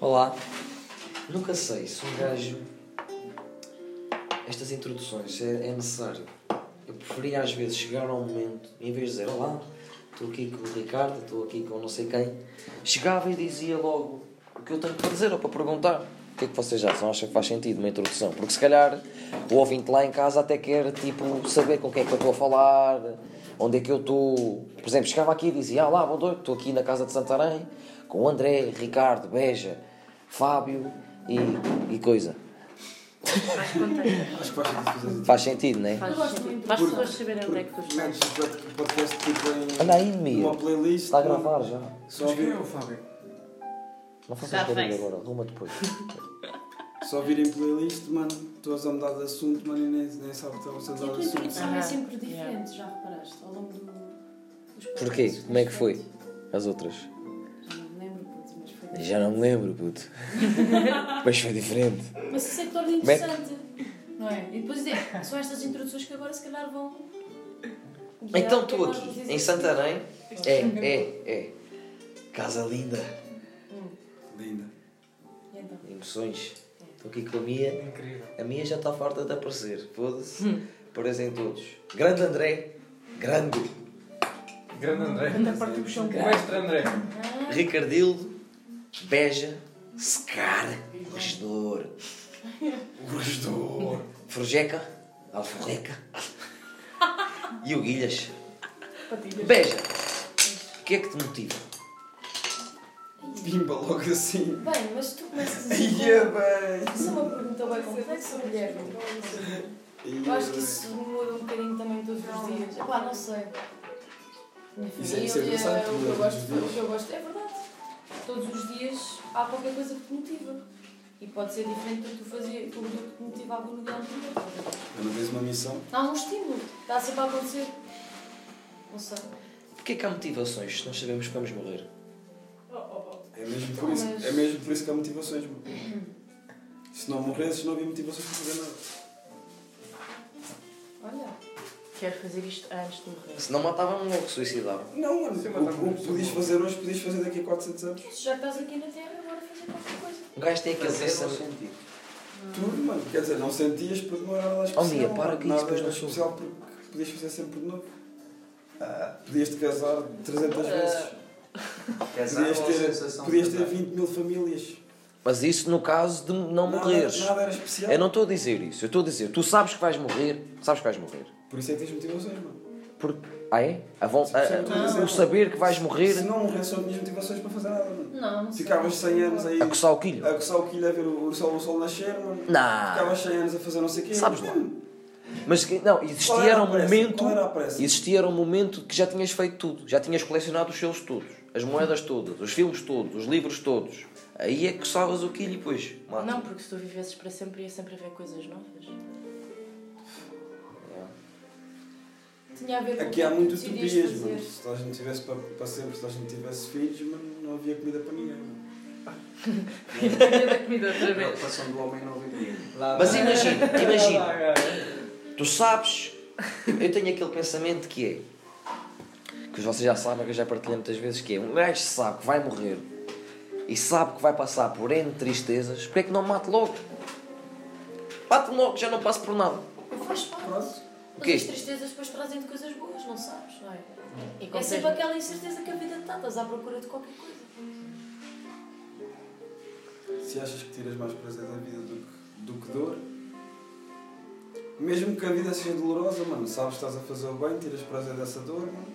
Olá. Nunca sei se um gajo. Estas introduções é, é necessário. Eu preferia às vezes chegar ao momento, em vez de dizer Olá, estou aqui com o Ricardo, estou aqui com não sei quem, chegava e dizia logo o que eu tenho para dizer ou para perguntar. O que é que vocês acham? Acham que faz sentido uma introdução? Porque se calhar o ouvinte lá em casa até quer tipo, saber com quem é que eu estou a falar, onde é que eu estou. Por exemplo, chegava aqui e dizia: Ah, lá, bom doido, estou aqui na casa de Santarém com o André, Ricardo, Beja, Fábio e, e coisa. Acho que faz sentido não é? Faz sentido. Para as pessoas saberem onde é que tu estás. Metes o podcast tipo em Anda aí, Mia. uma playlist. Está a gravar já. Só ouvir, é o Fábio? Não faças barulho agora, arruma depois. só ouvir em playlist, mano. Estou a mudar de assunto, mano, e nem, nem sabe que estamos a a mudar de assunto. introdução é Aham. sempre diferente, já reparaste? Ao longo do, dos Porquê? Como é que foi? As outras? Já não me lembro, puto. Mas foi diferente. Mas isso é que torna interessante, não é? E depois é, são estas introduções que agora se calhar vão... Então que é aqui, em. Santarém. É, é, é. Casa linda. Linda. E então? Emoções. Estou aqui com a Mia. Incrível. A Mia já está farta de aparecer. Foda-se. Parecem todos. Grande André. Grande. Grande André. A partir do chão. O mestre André. Ricardildo. Beja. Secar. Regedor. Gostou. Forjeca. Alforreca. E o Guilhas. Beja. O que é que te motiva? Pimba logo assim. Bem, mas tu começas a Ia bem. Isso é uma pergunta bem complexa, Guilherme. Eu acho que isso muda um bocadinho também todos os dias. Epá, não sei. Minha Isso é- isso é família, interessante, o que eu gosto, o que eu gosto, é verdade. Todos os dias há qualquer coisa que te motiva. E pode ser diferente do que tu fazias, do que te motivava no dia anterior. Não tens uma missão? Há um estímulo, está sempre a acontecer. Não sei. Porquê que há motivações se nós sabemos que vamos morrer? É mesmo por isso, é mesmo por isso que há motivações, mano. Se não morresses, não havia motivações para fazer nada. Olha, Quero fazer isto antes de morrer. Se não matava-me logo, suicidava. Não, mano. Sim, O, que podias fazer hoje, podias fazer daqui a 400 anos. se já estás aqui na Terra, agora fazer qualquer coisa. Um gajo tem aquele sentido. Tudo, mano. Quer dizer, não sentias porque não era nada especial. Oh, Mia, para que isso depois não era especial porque podias fazer sempre de novo. Ah, podias te casar 300 vezes. Podias ter, podias ter 20 mil famílias. Mas isso no caso de não Nada- morreres. Nada era especial. Eu não estou a dizer isso. Eu estou a dizer, tu sabes que vais morrer, sabes que vais morrer. Por isso é que tens motivações, mano. Porque, ah é? A von- a- o saber que vais morrer Se não morresse, não tinhas motivações para fazer nada, mano. Não. Ficavas 100 anos aí a coçar o quilho. a coçar o quilho a ver o, o, sol, o sol nascer, mano. Não. Ficavas 100 anos a fazer não sei o quê. Sabes lá. Mano, Mas que- não, existia era a um momento. Era a pressa? Existia um momento que já tinhas feito tudo. Já tinhas colecionado os selos todos. As moedas todas, os filmes todos, os livros todos. Aí é que coçavas o quilho e depois. Não, porque se tu vivesses para sempre ia sempre haver coisas novas. Tinha a ver com Aqui há muito utopias, mano. Se a gente tivesse para, para sempre, se a gente tivesse filhos, mano, não havia comida para ninguém, mano. da comida outra vez. Preocupação do homem não viver. Mas imagina, imagina. Tu sabes, eu tenho aquele pensamento que é, que vocês já sabem, que eu já partilhei muitas vezes, que é, um gajo sabe que vai morrer e sabe que vai passar por N tristezas, porque é que não mate logo? Mate logo, já não passo por nada. Faz parte. Mas as tristezas depois trazem de coisas boas, não sabes, não é? E É sempre aquela incerteza que a vida te dá, estás à procura de qualquer coisa. Se achas que tiras mais prazer da vida do que, do que dor, mesmo que a vida seja dolorosa, mano, sabes que estás a fazer o bem, tiras prazer dessa dor, mano,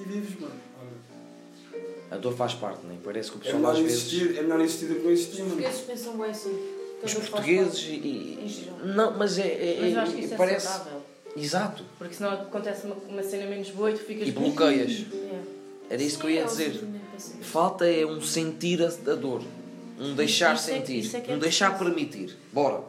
e vives, mano. Olha, A dor faz parte, nem parece que o é, pessoal melhor às vezes... existir, é melhor existir do que não Os existir, mano. portugueses pensam bem assim. Os portugueses e... E-. Não, mas é... é- Mas eu acho que isso é parece... saudável. Exato. Porque senão acontece uma, uma cena menos boa e tu ficas. E bloqueias. Yeah. Era isso que eu ia é dizer. sentimento passivo. Falta é um sentir a, a dor. Um deixar Isso é sentir. é é um deixar preciso. permitir. Bora.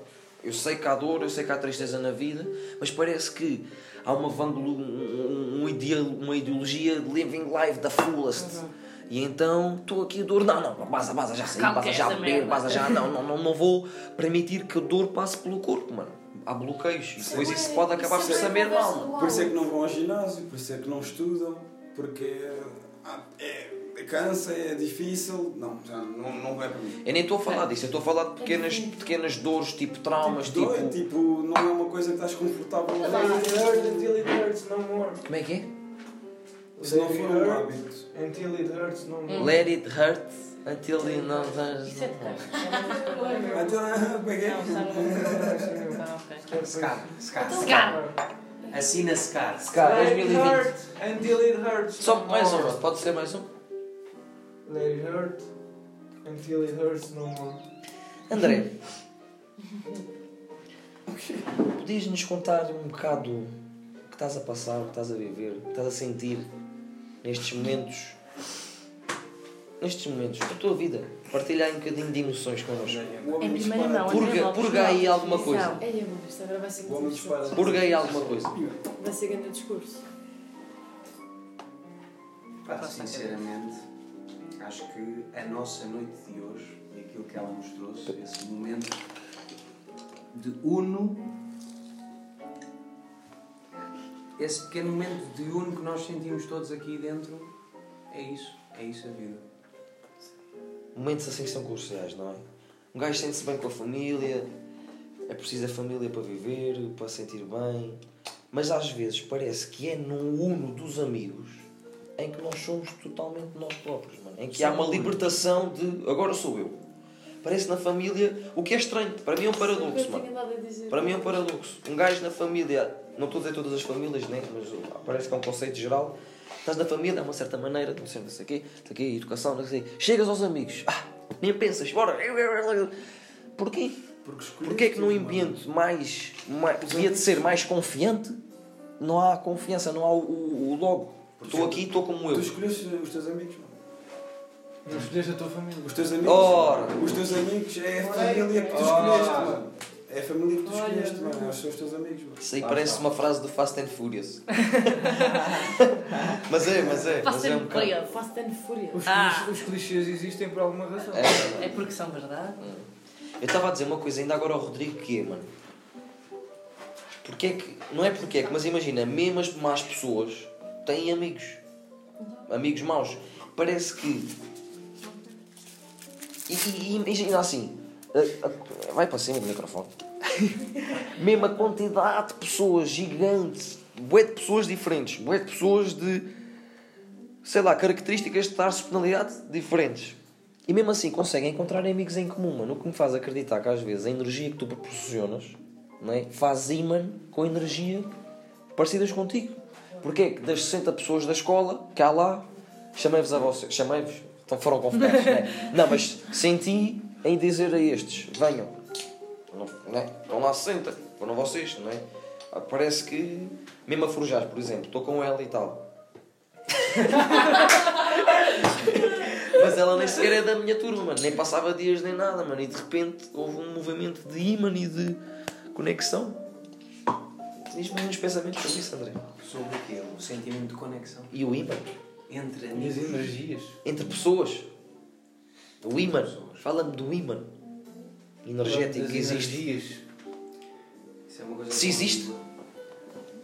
Eu sei que há dor, eu sei que há tristeza na vida, mas parece que há uma, vanglo, um, um ideal, uma ideologia de living life da fullest. Uhum. E então estou aqui a dor, não, não, baza, baza, já baza que já beber, baza já, não, não, não, não vou permitir que a dor passe pelo corpo, mano. Há bloqueios e Isso depois é isso bué- pode acabar por é bué saber mal. do Por isso é que não vão ao ginásio, por isso é que não estudam, porque ah, é, cansa, é difícil. Não, já não, não é para mim. Eu nem estou a falar disso, eu estou a falar de pequenas, pequenas dores, tipo traumas, tipo. Dói, tipo, não é uma coisa que estás confortável a Let it fazer. hurt until it hurts no more. Como é que é? Se não for um hábito. Until it hurts no more. Let it hurt until it não Isso é de uma Oliver. Então, como é que é? Ah. Scar. Scar. Scar. Assina Scar. Scar Let it 2020. hurt until it hurts Só mais um, more. pode ser mais um? Let it hurt until it hurts no more. André, podias-nos contar um bocado o que estás a passar, o que estás a viver, o que estás a sentir nestes momentos, nestes momentos da tua vida? Partilha aí um bocadinho de emoções connosco. O homem Em dispara. primeira mão, Purga- purga aí alguma coisa. Visão. Ei, amor, isto agora vai ser O homem muito dispara. discurso. Purga aí alguma coisa. Vai ser grande discurso. Pá, sinceramente, acho que a nossa noite de hoje e aquilo que ela nos trouxe, esse momento de uno, esse pequeno momento de uno que nós sentimos todos aqui dentro, é isso, é isso a vida. Momentos assim que são cruciais, não é? Um gajo sente-se bem com a família, é preciso a família para viver, para sentir bem, mas às vezes parece que é num uno dos amigos em que nós somos totalmente nós próprios, mano. em que há uma libertação de agora sou eu. Parece na família, o que é estranho, para mim é um paradoxo, mano. Para mim é um paradoxo. Um gajo na família, não estou a dizer todas as famílias, né? mas parece que é um conceito geral. Estás na família, é uma certa maneira, não sei, não sei o quê, não sei o quê, educação, não sei o quê. Chegas aos amigos, ah, nem pensas, bora. Porquê? Porque Porquê é que num ambiente mais, mais devia de ser mais confiante, não há confiança, não há o, o, o logo. Estou aqui, estou como Tu eu. escolheste os teus amigos, mano. Não escolheste a tua família. Os teus amigos. Ora. Os teus amigos é a família que tu escolheste, mano. É a família que tu Olha, escolheste, mano. Eles são os teus amigos, mano. Isso aí Lá parece está. uma frase do Fast and Furious. mas é, mas é. Fast Mas é um and bocado. Furious. Fast and Furious. Os, Ah. clichês, os clichês existem por alguma razão. É. É porque são verdade. Eu estava a dizer uma coisa ainda agora ao Rodrigo que é, mano. Porque é que. Não é porque é que, mas imagina, mesmo as más pessoas têm amigos. Amigos maus. Parece que. E, e- e imagina assim. A- a- vai para cima do microfone. mesmo a quantidade de pessoas gigante. Bué de pessoas diferentes. Bué de pessoas de. Sei lá, características de de personalidade diferentes. E mesmo assim conseguem encontrar amigos em comum, mano. O que me faz acreditar que às vezes a energia que tu proporcionas não é? faz imã com energia parecidas contigo. Porque é que das 60 pessoas da escola, cá lá, chamei-vos a vocês, chamei-vos, então foram convocados, não é? Não, mas senti em dizer a estes, venham. Não, não é? Estão lá 60, foram vocês, não é? Ah, Parece que, mesmo a forjar, por exemplo, estou com ela e tal. Mas ela nem sequer é da minha turma, mano. Nem passava dias nem nada, mano. E de repente houve um movimento de ímã e de conexão. Diz-me uns pensamentos sobre isso, André. Sobre o quê? O sentimento de conexão E o ímã? entre as energias. Entre pessoas. O ímã. Fala-me do ímã energético que existe. energias. Isso é uma coisa Se existe?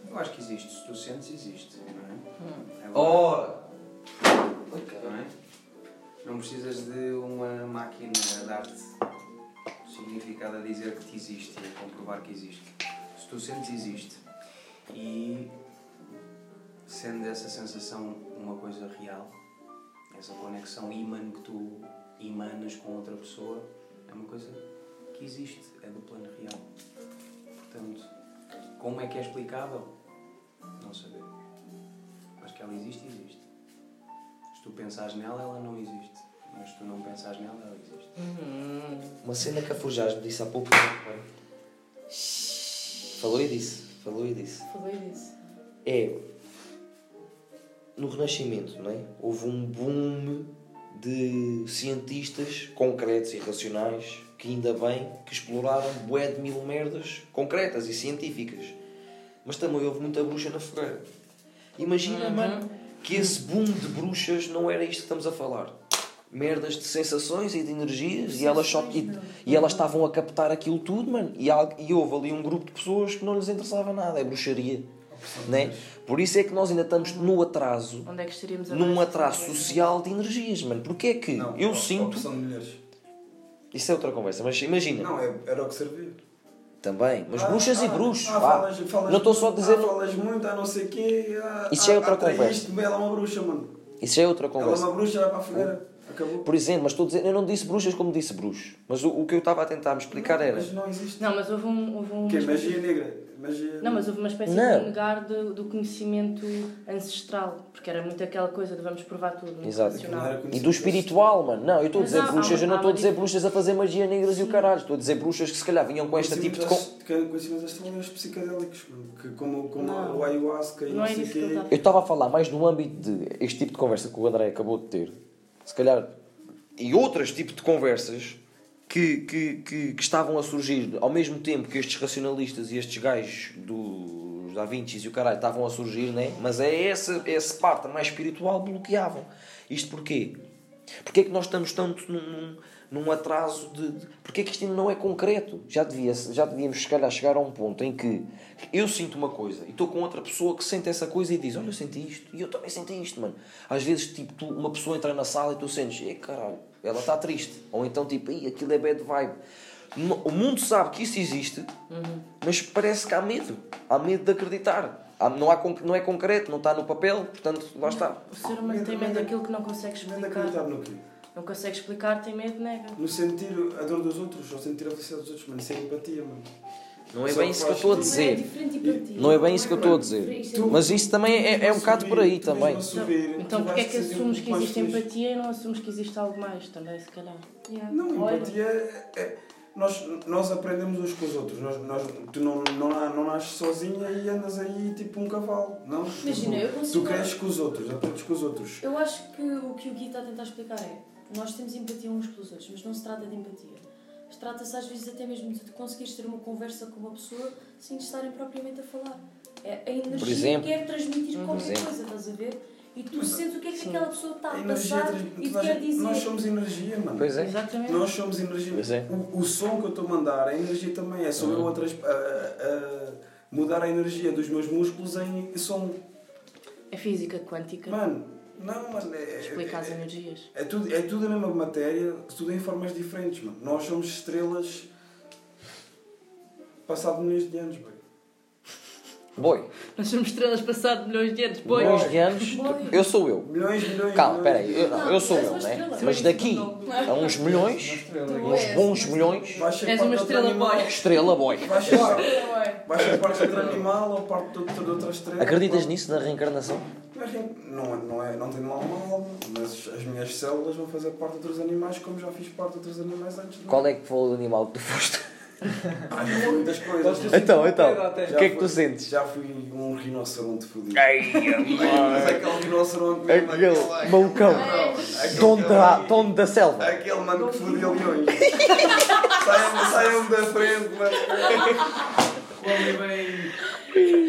Eu acho que existe. Se tu sentes, existe. Não é? Agora, Ora! não é? Não precisas de uma máquina a dar-te significado a dizer que te existe e a comprovar que existe. Se tu sentes, existe. E sendo essa sensação uma coisa real, essa conexão imã que tu emanas com outra pessoa, é uma coisa que existe, é do plano real. Portanto, como é que é explicável? Não sabemos. Mas que ela existe, existe. Se tu pensares nela, ela não existe. Mas se tu não pensares nela, ela existe. Uma cena que a Forjás me disse há pouco tempo. Falou e disse. Falou e disse. Falei disso. é no Renascimento, não é? Houve um boom de cientistas concretos e racionais que ainda bem que exploraram bué de mil merdas concretas e científicas. Mas também houve muita bruxa na fogueira. Imagina, mano, que esse boom de bruxas não era isto que estamos a falar. Merdas de sensações e de energias e elas, só, e, e elas estavam a captar aquilo tudo, mano. E, e houve ali um grupo de pessoas que não lhes interessava nada. É bruxaria. Né? Por isso é que nós ainda estamos no atraso, Onde é que estaríamos a num atraso social de energias, mano. Porque é que Não, eu a- a sinto. opção de mulheres. Isso é outra conversa, mas imagina. Não, é- era o que servia. Também. Mas Ah, bruxas e ah, bruxos. ah, falas- falas não estou só a muito, dizer. Ah, falas muito, ah, não sei o quê. Ah, Isso já é outra ah, conversa. bem, Ela é uma bruxa, mano. Isso já é outra Ela é conversa. uma bruxa, vai para a fogueira. Acabou. Por exemplo, mas estou a dizer, eu não disse bruxas como disse bruxos. Mas o, o que eu estava a tentar me explicar era. Mas não existe. Não, mas houve um. Houve um O quê? Magia negra. Magia. Não, mas houve uma espécie Não. de negar do, do conhecimento ancestral, porque era muito aquela coisa de vamos provar tudo. não Exato. Não E do espiritual, mano. Não, eu estou a dizer há- bruxas, eu não estou a dizer bruxas a fazer magia negras e o caralho. Estou a dizer bruxas que se calhar vinham com este tipo de. con- Conhecimentos- astrológicos psicadélicos. Que como, como Não. o ayahuasca e Não não, é sei o que quê. Eu estava a falar mais no âmbito de este tipo de conversa que o André acabou de ter, se calhar, e outros tipos de conversas que, que, que, que estavam a surgir ao mesmo tempo que estes racionalistas e estes gajos dos Da Vinci e o caralho estavam a surgir, né? mas é essa, essa parte mais espiritual bloqueavam. Isto porquê? Porquê é que nós estamos tanto num, num, atraso de, de. Porquê é que isto ainda não é concreto? Já, devia, já devíamos, se calhar, chegar a um ponto em que eu sinto uma coisa e estou com outra pessoa que sente essa coisa e diz: Olha, eu senti isto e eu também senti isto, mano. Às vezes, tipo, tu- uma pessoa entra na sala e tu sentes: Ei, caralho, ela está triste. Ou então, tipo, Ei, aquilo é bad vibe. O mundo sabe que isso existe, mas parece que há medo. Há medo de acreditar. Há- Não, há, não é concreto, não está no papel, portanto, lá está. O ser humano tem medo daquilo que não consegue é de explicar. acreditar no quê? Não consegue explicar, tem medo, nega. No sentir a dor dos outros, ou sentir a felicidade dos outros, mano. Isso é empatia, mano. Não é bem isso que eu estou a é dizer. ti. Não é bem isso que eu estou a dizer. É Mas isso também é, é um bocado por aí também. Então porquê é que assumes que existe empatia e não assumes que existe algo mais também, se calhar? Não, empatia é. é- nós, nós aprendemos uns com os outros. Nós, nós, tu não, não, não nasces sozinha e andas aí tipo um cavalo. Não? Imagina, eu Tu consigo- cresces com os outros, aprendes com os outros. Eu acho que o que o Gui está a tentar explicar é nós temos empatia uns pelos outros, mas não se trata de empatia. Trata-se às vezes até mesmo de conseguires ter uma conversa com uma pessoa sem estarem propriamente a falar. É a energia que quer transmitir Uhum. qualquer coisa, estás a ver? E tu Mas- sentes o que é que Sim. aquela pessoa está A a passar e te quer dizer. Nós somos energia, mano. Pois é. Exatamente. Nós somos energia. Pois é. O, o som que eu estou a mandar, a energia também é. Sou eu a, trans- a- a- a mudar a energia dos meus músculos em som. É física quântica. Mano, não, mano. É, Explica as é, energias. é, tudo, é tudo a mesma matéria, tudo em formas diferentes, mano. Nós somos estrelas passado milhões de anos, bem. Boi. Nós somos estrelas passado milhões de anos. Boi. Milhões de anos. Boi. Eu sou eu. Milhões, milhões, Calma, espera aí. Eu, não, eu sou eu, né? Mas daqui a uns milhões, uns bons milhões, És parte uma estrela boy. estrela boy. Vais ser, parte de outro animal ou parte de outra, de outra estrela. Acreditas nisso, na reencarnação? Mas Não, é- não, é, não tem lá uma alma, mas as minhas células vão fazer parte de outros animais, como já fiz parte de outros animais antes. Qual é que foi o animal que tu foste? Ah, já fui muitas coisas. Então, então. O que é que tu sentes? Já fui um rinoceronte fodido. Ai, Mas aquele rinoceronte mesmo, Aquele malucão. aquele- da, dono da selva. Aquele mano que fodia leões. Saiam- Saiam da frente, mano.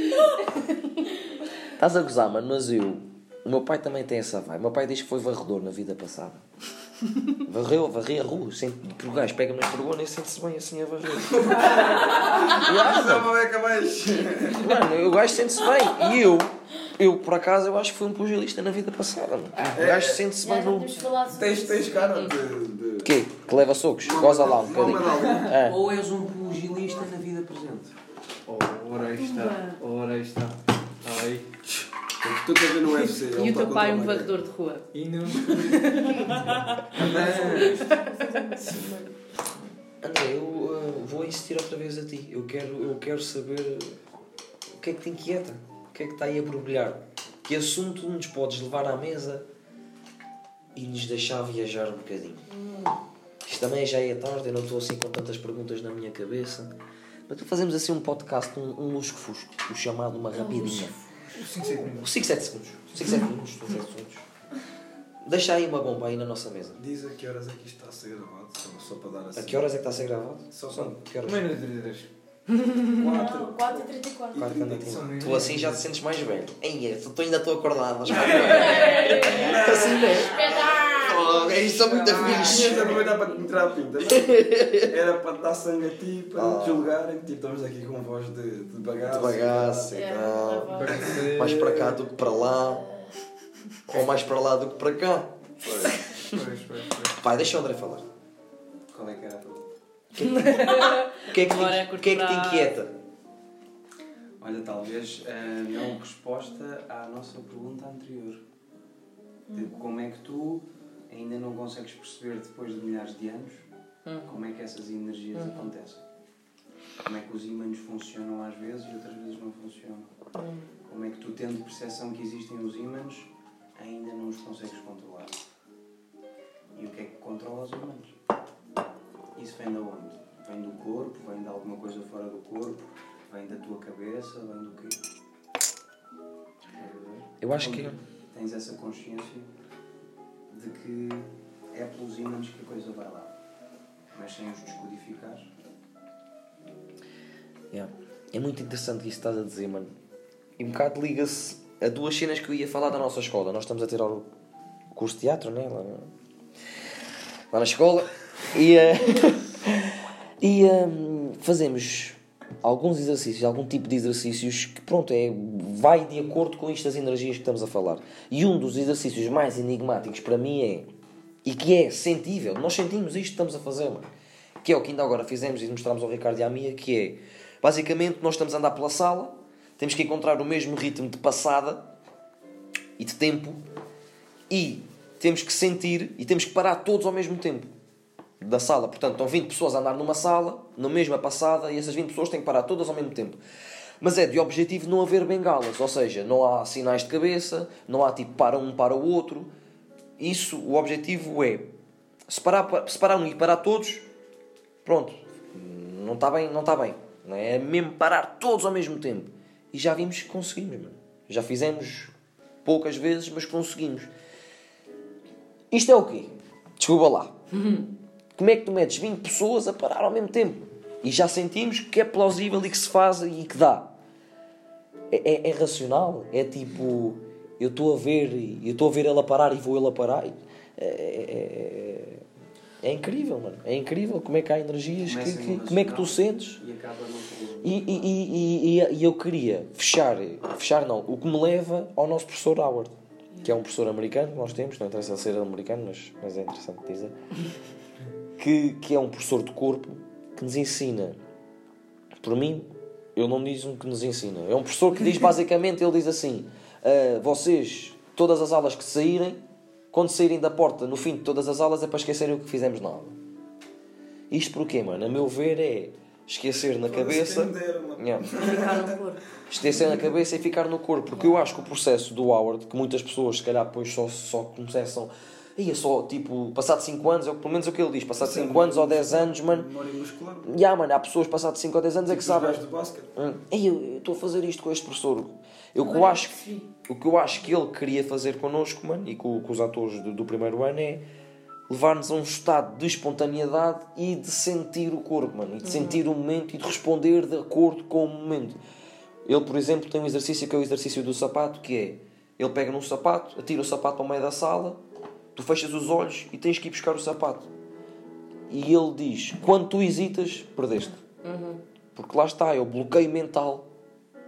Estás a gozar, mano, mas eu. O meu pai também tem essa vibe. O meu pai diz que foi varredor na vida passada. Varreu, varreu a rua. Sente, porque o gajo pega nas perguntas e sente-se bem assim a varrer. Mano, o gajo sente-se bem. E eu, eu por acaso, eu acho que fui um pugilista na vida passada. Mano. O gajo sente-se bem no. temos falado sobre Tens, tens cara de. de... Quê? Que leva socos? Goza lá um bocadinho. É. Ou és um pugilista na vida presente. Ora aí está, ora está. Estás a ver no UFC. E o teu pai um contra o varredor de rua. E não André, eu uh, vou insistir outra vez a ti. Eu quero, eu quero saber o que é que te inquieta. O que é que está aí a borbulhar. Que assunto nos podes levar à mesa e nos deixar viajar um bocadinho. Isto também já é tarde, eu não estou assim com tantas perguntas na minha cabeça. Mas tu fazemos assim um podcast, um, um lusco-fusco, o chamado uma rapidinha. 5, 7 minutos. 5, 7 segundos. 5, 7 minutos, 5, 7 segundos. Deixa aí uma bomba aí na nossa mesa. Diz a que horas é que isto está a ser gravado, só, só para dar assim. A que horas é que está a ser gravado? Só Só que horas? Menos de 33. Quatro. Não, 4 e 34. Claro que anda aqui. São menos. Tu assim já te sentes mais velho. Ei, tu ainda estou acordado. Mas... assim é. Mano, é isto são muito fixe. Tinhas aproveitar para te entrar a pinta. Era para dar sangue a ti, para Ah. te julgarem. Tipo, estamos aqui com voz de, de bagaço. De bagaço e É, tal. Mais para cá do que para lá. Ou mais para lá do que para cá. Pois, pois, pois. Pai, deixa o André falar. Qual é que era a pergunta? O que é que, é curto que, é que te inquieta? Olha, talvez a não resposta à nossa pergunta anterior. De como é que tu ainda não consegues perceber depois de milhares de anos Hum. como é que essas energias Uhum. acontecem? Como é que os ímãs funcionam às vezes e outras vezes não funcionam? Hum. Como é que tu, tendo percepção que existem os ímãs, ainda não os consegues controlar? E o que é que controla os ímãs? Isso vem de onde? Vem do corpo? Vem de alguma coisa fora do corpo? Vem da tua cabeça? Vem do quê? Eu acho que. Tens essa consciência de que é pelos ímãs que a coisa vai lá. Mas sem os descodificar, Yeah. É muito interessante isso que estás a dizer, mano. E um bocado liga-se a duas cenas que eu ia falar da nossa escola. Nós estamos a ter o curso de teatro, né? Lá, lá na escola. E, eh, e ehm, fazemos alguns exercícios, algum tipo de exercícios que, pronto, é, vai de acordo com estas energias que estamos a falar. E um dos exercícios mais enigmáticos para mim é, e que é sentível, nós sentimos isto estamos a fazer, mano. Que é o que ainda agora fizemos e mostramos ao Ricardo e à Mia, que é, basicamente, nós estamos a andar pela sala, temos que encontrar o mesmo ritmo de passada e de tempo e temos que sentir e temos que parar todos ao mesmo tempo da sala. Portanto, estão 20 pessoas a andar numa sala, na mesma passada, e essas 20 pessoas têm que parar todas ao mesmo tempo. Mas é de objetivo não haver bengalas, ou seja, não há sinais de cabeça, não há tipo para um para o outro. Isso, o objetivo é separar, separar um e parar todos, pronto, não está bem, não está bem. Não é? é mesmo parar todos ao mesmo tempo. E já vimos que conseguimos, mano. Já fizemos poucas vezes, mas conseguimos. Isto é o quê? Desculpa lá. Como é que tu metes 20 pessoas a parar ao mesmo tempo? E já sentimos que é plausível e que se faz e que dá. É, é- é racional? É tipo, eu estou a ver, e- eu estou a ver ele a parar e vou ele a parar. É, é- é- é incrível, mano. É incrível como é que há energias, que, que- como é que tu sentes. e acaba. E, e, e, e, e eu queria fechar, fechar não, o que me leva ao nosso professor Howard, que é um professor americano que nós temos, não interessa ser americano, mas, mas é interessante dizer, que, que é um professor de corpo que nos ensina, por mim, eu não diz um que nos ensina, é um professor que diz basicamente, ele diz assim, "Ah, vocês, todas as aulas que saírem, quando saírem da porta, no fim de todas as aulas, é para esquecerem o que fizemos na aula. Isto porquê, mano? A meu ver é esquecer na cabeça... Quem me dera, mano. Yeah. Ficar no corpo. Estecer na cabeça e ficar no corpo. Porque eu acho que o processo do Howard, que muitas pessoas, se calhar, depois só, só começam. Aí é só, tipo, passado 5 anos, é pelo menos é o que ele diz, passado 5 anos ou 10 anos, mano. Memória muscular. Já, mano, há pessoas passados 5 ou 10 anos é que Tipo sabem. basquete. Hum, Ei, eu estou a fazer isto com este professor. Eu, o que eu Agora acho, o que eu acho que ele queria fazer connosco, mano, e com, com os atores do, do primeiro ano é levar-nos a um estado de espontaneidade e de sentir o corpo, mano, e de sentir o momento e de responder de acordo com o momento. Ele, por exemplo, tem um exercício que é o exercício do sapato, que é ele pega num sapato, atira o sapato para o meio da sala, tu fechas os olhos e tens que ir buscar o sapato. E ele diz: quando tu hesitas, perdeste. Porque lá está, é o bloqueio mental.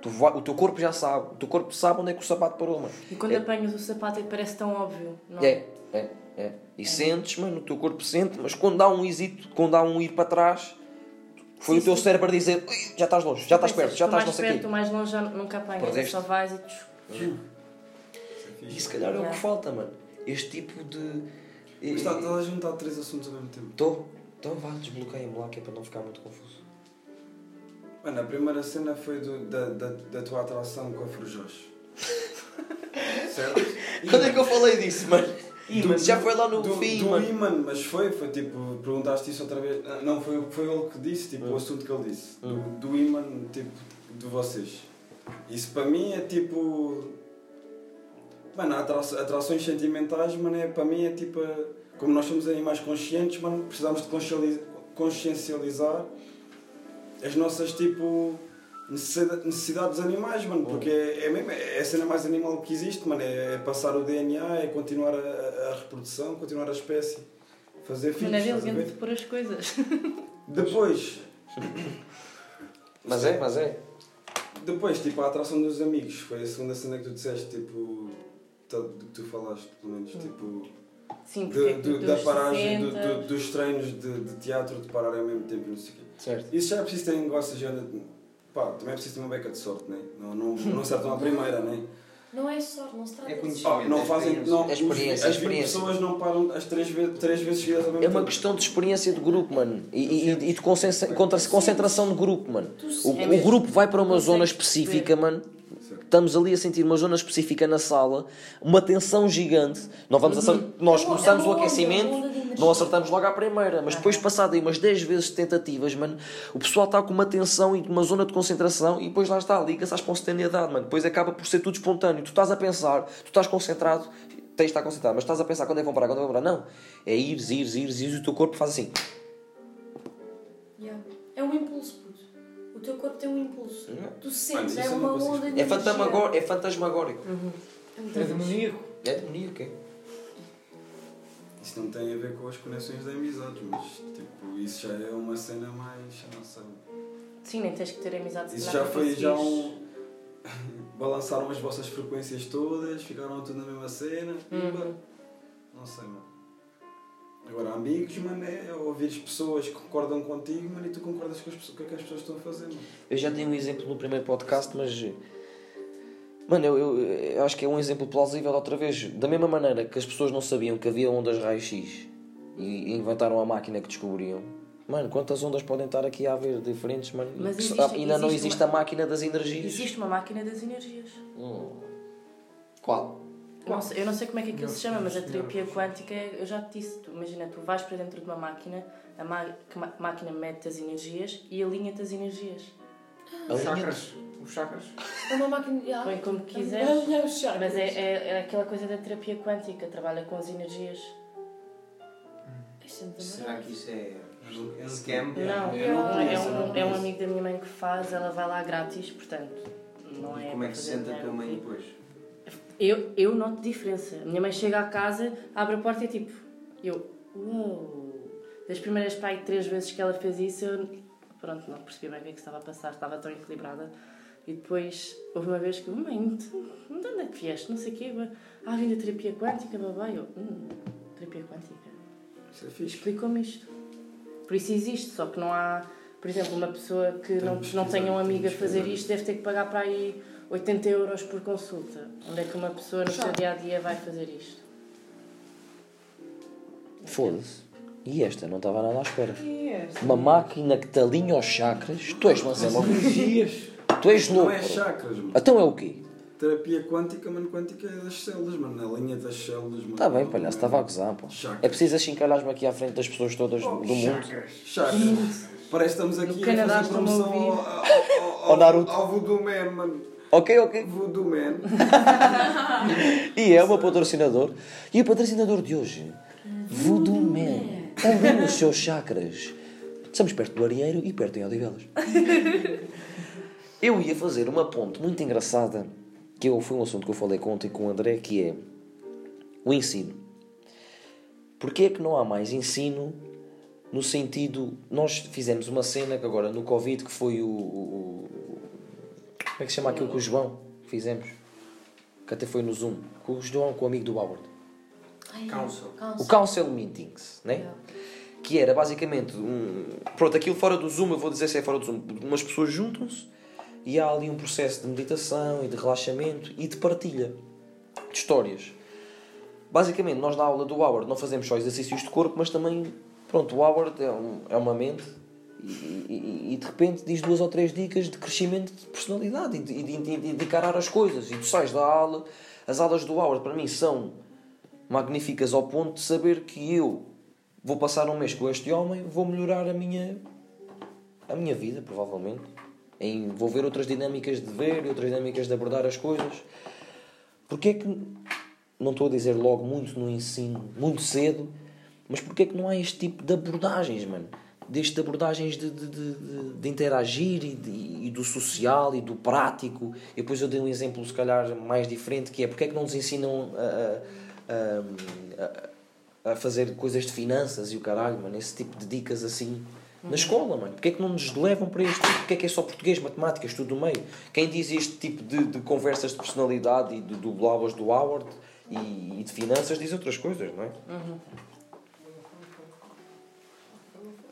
Tu vai- o teu corpo já sabe, o teu corpo sabe onde é que o sapato parou, mano. E quando É- apanhas o sapato, ele parece tão óbvio. Não? É, é, é. E sentes, mano, o teu corpo sente, mas quando dá um hesito, quando dá um ir para trás, foi Sim, o teu sim. cérebro a dizer "Ui, já estás longe, já estás perto, já estás não mais sei perto, tu mais longe, já nunca apanhas. Só vais e tu... E se calhar é o que falta, mano. Este tipo de. Mas está, a juntar três assuntos ao mesmo tempo. Estou. Então vá, desbloqueia-me lá que é para não ficar muito confuso. Mano, a primeira cena foi do- da, da, da tua atração com a Frujós. certo? Quando é que eu falei disso, mano? Do- já foi lá no do, fim, do mano. imã, mas foi, foi tipo, perguntaste isso outra vez. Ah, Não, foi, foi ele que disse, tipo, Hum. o assunto que ele disse. Hum. Do, do imã, tipo, de vocês. Isso para mim é tipo. Mano, atra atrações sentimentais, mano, é, para mim é tipo. Como nós somos animais conscientes, mano, precisamos de consciencializ- consciencializar as nossas, tipo. necessidade, necessidade dos animais, mano, porque é, é mesmo, é a cena mais animal que existe, mano, é, é passar o DNA, é continuar a, a reprodução, continuar a espécie, fazer filhos. A ver? elegante de pôr as coisas. Depois, Mas é, mas é. depois, tipo, a atração dos amigos, foi a segunda cena que tu disseste, tipo, do que tu falaste, pelo menos, tipo, Sim, de- porque é que do- da dos paragem, do- 60, do- dos treinos de, de teatro de pararem ao mesmo tempo, não sei o quê. Certo. Isso já é preciso ter em negócio, já, pá, também é preciso ter uma beca de sorte, né? não, não, não acertam à primeira, né? Não é só, não se trata É de sorte. Não fazem, não, É experiência, os- é as 20 experiência. pessoas não param as três vezes, três vezes seguidas ao mesmo É uma tempo. questão de experiência de grupo, mano. E, e, e de concentra- contra- concentração de grupo, mano. Tu O, o grupo vai para uma zona específica, mano. Estamos ali a sentir uma zona específica na sala, uma tensão gigante. Não vamos acer- Nós É começamos é o onda, aquecimento, não acertamos logo à primeira, mas depois, passado aí umas 10 vezes de tentativas, mano, o pessoal está com uma tensão e uma zona de concentração e depois lá está, liga-se à espontaneidade, mano. Depois acaba por ser tudo espontâneo. Tu estás a pensar, tu estás concentrado, tens de estar concentrado, mas estás a pensar quando é que vão parar, quando é que vão parar. Não. É ires, ires, ires, ires e o teu corpo faz assim. Yeah. É um impulso. O teu corpo tem um impulso. Não. Tu sentes, é eu uma onda de É, energia. fantasmagó- é fantasmagórico. É muito É fixe. demoníaco. É demoníaco, é? Isso não tem a ver com as conexões de amizades, mas tipo, isso já é uma cena mais. Não sei. Sim, nem tens que ter amizade Isso já foi já um. Balançaram as vossas frequências todas, ficaram tudo na mesma cena. Uhum. Não sei, mano. Agora, amigos, mano, é ouvires pessoas que concordam contigo, mano, e tu concordas com, as pessoas, com o que as pessoas estão a fazer, mano. Eu já dei um exemplo no primeiro podcast, mas. Mano, eu, eu- eu acho que é um exemplo plausível outra vez. Da mesma maneira que as pessoas não sabiam que havia ondas raio-x e inventaram a máquina que descobriam. Mano, quantas ondas podem estar aqui a haver diferentes, mano? Mas Que existe- ainda não existe existe uma- a máquina das energias. Existe uma máquina das energias. Hum. Qual? Eu não, sei, eu não sei como é que aquilo se chama, mas a terapia quântica, eu já te disse, tu, imagina, tu vais para dentro de uma máquina, a ma- que ma- máquina mete as energias e alinha-te as energias. Os chakras. Os chakras. É uma máquina. Yeah. Põe como quiseres. É. Mas é, é, é aquela coisa da terapia quântica, trabalha com as energias. Isto é Será que isso é scam? Não, é, um, é um amigo da minha mãe que faz, ela vai lá grátis, portanto, não E é. como é que se sente a tua mãe depois? Eu, eu noto diferença. A minha mãe chega à casa, abre a porta e é tipo, eu, uou. Das primeiras pai, três vezes que ela fez isso, eu, pronto, não percebi bem o que é que estava a passar, estava tão equilibrada. E depois, houve uma vez que, mãe, de onde é que vieste? Não sei o quê. Ah, vim da terapia quântica, babá. Eu, hum, terapia quântica. Isso é. Explicou-me isto. Por isso existe, só que não há, por exemplo, uma pessoa que não, Temos não tenha um amigo a fazer isto deve ter que pagar para aí 80 euros por consulta. Onde é que uma pessoa no seu dia a dia vai fazer isto? Foda-se. E esta? Não estava nada à espera. Uma máquina que te alinha aos chakras. Tu és, é. Energias. Tu és Não louco. é bro. chakras, mano. Então é o quê? Terapia quântica, mano, quântica é das células, mano. Na linha das células, mano. Está Tá bem, palhaço, estava a gozar, pô. Chakras. É preciso achincalhar-me aqui à frente das pessoas todas do mundo. Chakras. Chakras. Parece que estamos aqui No Canadá a fazer promoção ouvir. ao, ao, ao, Ao Naruto. ao Voodoo Man, mano. Ok, ok. Voodoo Man. E é o meu patrocinador. E o patrocinador de hoje, Voodoo Man. Alinha os seus chakras. Estamos perto do Arieiro e perto em Odivelas. Eu ia fazer uma ponte muito engraçada, que eu, foi um assunto que eu falei ontem com o André, que é o ensino. Porquê é que não há mais ensino no sentido... Nós fizemos uma cena que agora no Covid, que foi o- o- como é que se chama aquilo com o João? que Fizemos. Que até foi no Zoom. Com o João, com o amigo do Howard. Ai, Council. O Council Meetings, né? Yeah. Que era basicamente um. Pronto, aquilo fora do Zoom, eu vou dizer se é fora do Zoom. Umas pessoas juntam-se e há ali um processo de meditação e de relaxamento e de partilha de histórias. Basicamente, nós na aula do Howard não fazemos só exercícios de corpo, mas também, pronto, o Howard é, um- é uma mente e, e- de repente diz duas ou três dicas de crescimento de personalidade e de, de- de- de encarar as coisas. E tu sais da aula, as aulas do Howard para mim são magníficas ao ponto de saber que eu vou passar um mês com este homem, vou melhorar a minha a minha vida, provavelmente, em envolver outras dinâmicas de ver e outras dinâmicas de abordar as coisas. Porque é que não estou a dizer logo muito no ensino, muito cedo, mas porque é que não há este tipo de abordagens, mano? Deste abordagens de, de, de, de- interagir e, de- e do social e do prático. E depois eu dei um exemplo, se calhar, mais diferente, que é porque é que não nos ensinam a, a- a- a fazer coisas de finanças e o caralho, mano, esse tipo de dicas assim. Na escola, mano. Porque é que não nos levam para isto? Porque é que é só português, matemáticas, tudo no meio? Quem diz este tipo de, de conversas de personalidade e de, do Blabas do Howard e, e de finanças diz outras coisas, não é?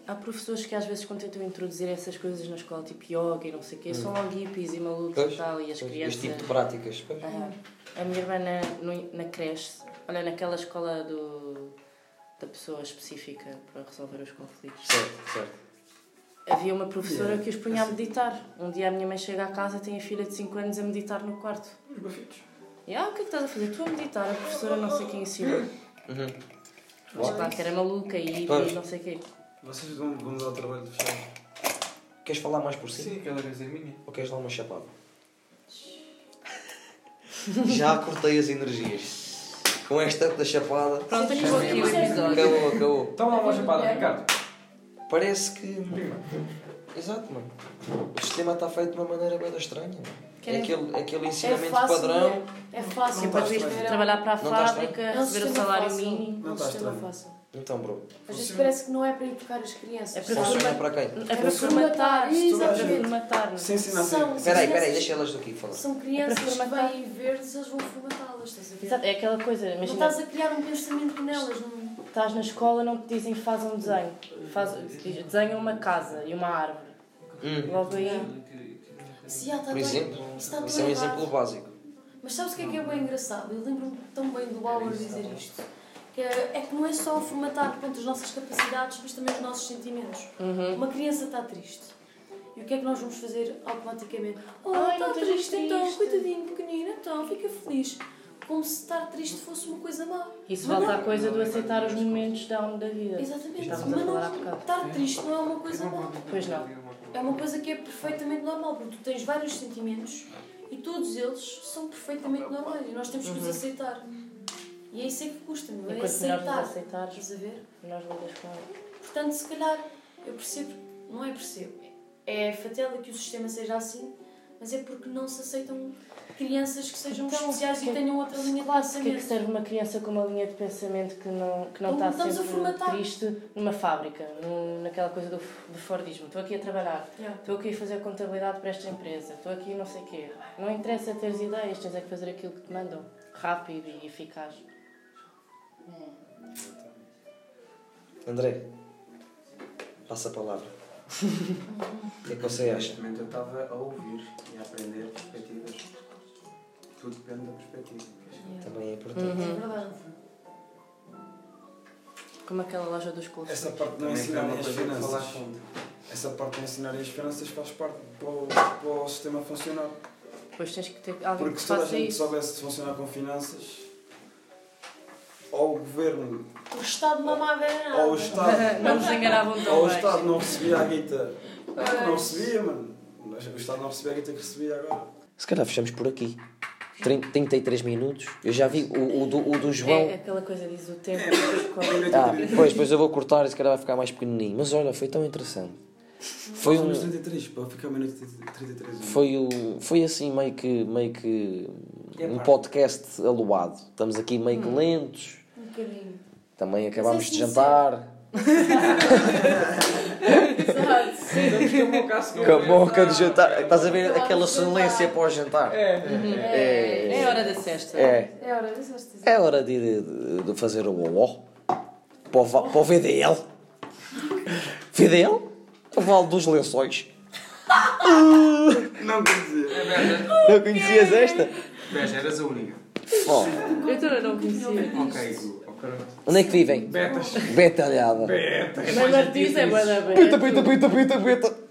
Há professores que às vezes quando tentam introduzir essas coisas na escola, tipo yoga e não sei o quê, são logo hippies e malucos Pois, e tal, e as Pois, crianças... Este tipo de práticas. Pois. Ah, a minha irmã na, no- na creche, olha, naquela escola do, da pessoa específica para resolver os conflitos, Certo, certo. havia uma professora que os punha a meditar. Um dia a minha mãe chega à casa e tem a filha de 5 anos a meditar no quarto. Os bafitos. E ah, o que é que estás a fazer? Tu a meditar, a professora não sei quem ensinou. Uhum. Mas claro que era maluca e, e não sei o quê. Vocês vão, vão dar o trabalho de fechar. Queres falar mais por cima? Sim, aquela vez é minha. Ou queres dar uma chapada? Já cortei as energias. Com esta da chapada. Pronto, acabou aqui o episódio. Acabou, acabou. Toma lá uma chapada, Ricardo. Parece que. Exato, mano. O sistema está feito de uma maneira bem estranha. mano. É Querem- aquele, aquele É ensinamento fácil, padrão. É, é fácil. Depois está viste estranho. trabalhar para a Não está fábrica, É receber o salário fácil. mínimo. Não É um está sistema estranho. fácil. Então, bro. Às vezes parece que não é para educar as crianças. É para Funciona forma- para quem? É para formatar, tu é para formatar. Sem ensinar São- assim. Espera aí, espera aí, deixa elas aqui falar. São crianças É que para vêm verdes, eles vão formatá-las, estás a ver? Exato, é aquela coisa, Não imagina, estás a criar um pensamento nelas. Não... estás na escola não te dizem faz um desenho. Faz, desenha uma casa e uma árvore. Hum, Logo aí, Se, tá por exemplo, isso está isso é um exemplo básico. Mas sabes o que é que é bem engraçado? Eu lembro-me tão bem do Bauer dizer isto. Que é, é que não é só formatar pronto, as nossas capacidades, mas também os nossos sentimentos. Uhum. Uma criança está triste. E o que é que nós vamos fazer automaticamente? Oh, Ai, está triste, então, triste. coitadinho, pequenino, então, fica feliz. Como se estar triste fosse uma coisa má. isso Mas volta não. à coisa do aceitar os momentos down da vida. Exatamente. Estávamos Mas a falar há não, estar triste não é uma coisa má. Pois não. É uma coisa que é perfeitamente normal, porque tu tens vários sentimentos e todos eles são perfeitamente normais e nós temos que os aceitar. E é isso é que custa, não é? Melhor aceitar. aceitares, Estás a ver? melhor lidas com. Portanto, se calhar, eu percebo, não é percebo, é fatela que o sistema seja assim, mas é porque não se aceitam crianças que sejam Então, especiais e que- tenham outra linha de Claro, porque é que pensamento. serve uma criança com uma linha de pensamento que não, que não Não está sempre formatar. triste numa fábrica, num- naquela coisa do, do Fordismo. Estou aqui a trabalhar, Yeah. estou aqui a fazer contabilidade para esta empresa, estou aqui não sei o quê. Não interessa teres ideias, tens é que fazer aquilo que te mandam. Rápido e eficaz. André, passa a palavra. O que é que você acha? Neste momento eu estava a ouvir e a aprender perspectivas. Tudo depende da perspectiva. Também é importante. É Uhum. verdade. Como aquela loja dos cursos. Essa parte de não uma as finanças. Essa parte de não ensinarem as finanças faz parte para o, para o sistema funcionar. Depois tens que ter alguém Porque que se toda a gente isso. soubesse funcionar com finanças, ou o governo, O Estado mamava era nada. ou o Estado, Não nos enganavam tão ou o. Estado não recebia a guita. Não Pois. recebia, mano. O Estado não recebia a guita que recebia agora. Se calhar fechamos por aqui. 30, 33 minutos. Eu já vi o, o, do, o do João. É aquela coisa, diz o tempo da escola. Ah, pois, pois eu vou cortar e se calhar vai ficar mais pequenininho. Mas olha, foi tão interessante. Foi um. Somos 33, para ficar menos de 33. Foi, o, foi assim meio que, meio que um podcast aluado. Estamos aqui meio que lentos. Um bocadinho. Também acabámos de jantar. Exato. Com a boca de jantar. Estás a ver aquela sonolência pós jantar? É, é hora da cesta. É. É hora dessas É hora de, de, de fazer o OO. Para para o VDL. VDL? O Vale dos Lençóis. Não quer dizer. Não conhecias esta? Beja, eras a única. Oh, Eu também não conhecia. Ok, ok. Onde é que vivem? Betas. Betalhada. Mas Martins é boa da Pita, pita, pita, pita, pita.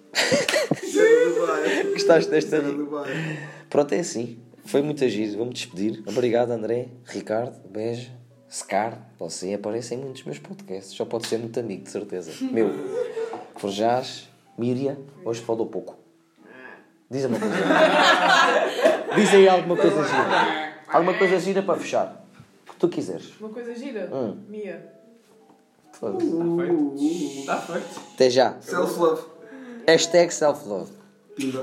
Gostaste desta. Pronto, é assim. Foi muito agir. Vou-me despedir. Obrigado, André, Ricardo, Beja, Scar. Você aparece em muitos meus podcasts. Só pode ser muito amigo, de certeza. Meu. Forjás, Miriam, hoje falou pouco. Diz uma coisa. Diz aí alguma coisa gira. Alguma coisa gira para fechar. Que tu quiseres. Uma coisa gira. Hum. Mia. Foda-se. Está feito. Está feito. Até já. Self-love. Hashtag self-love. Pimba.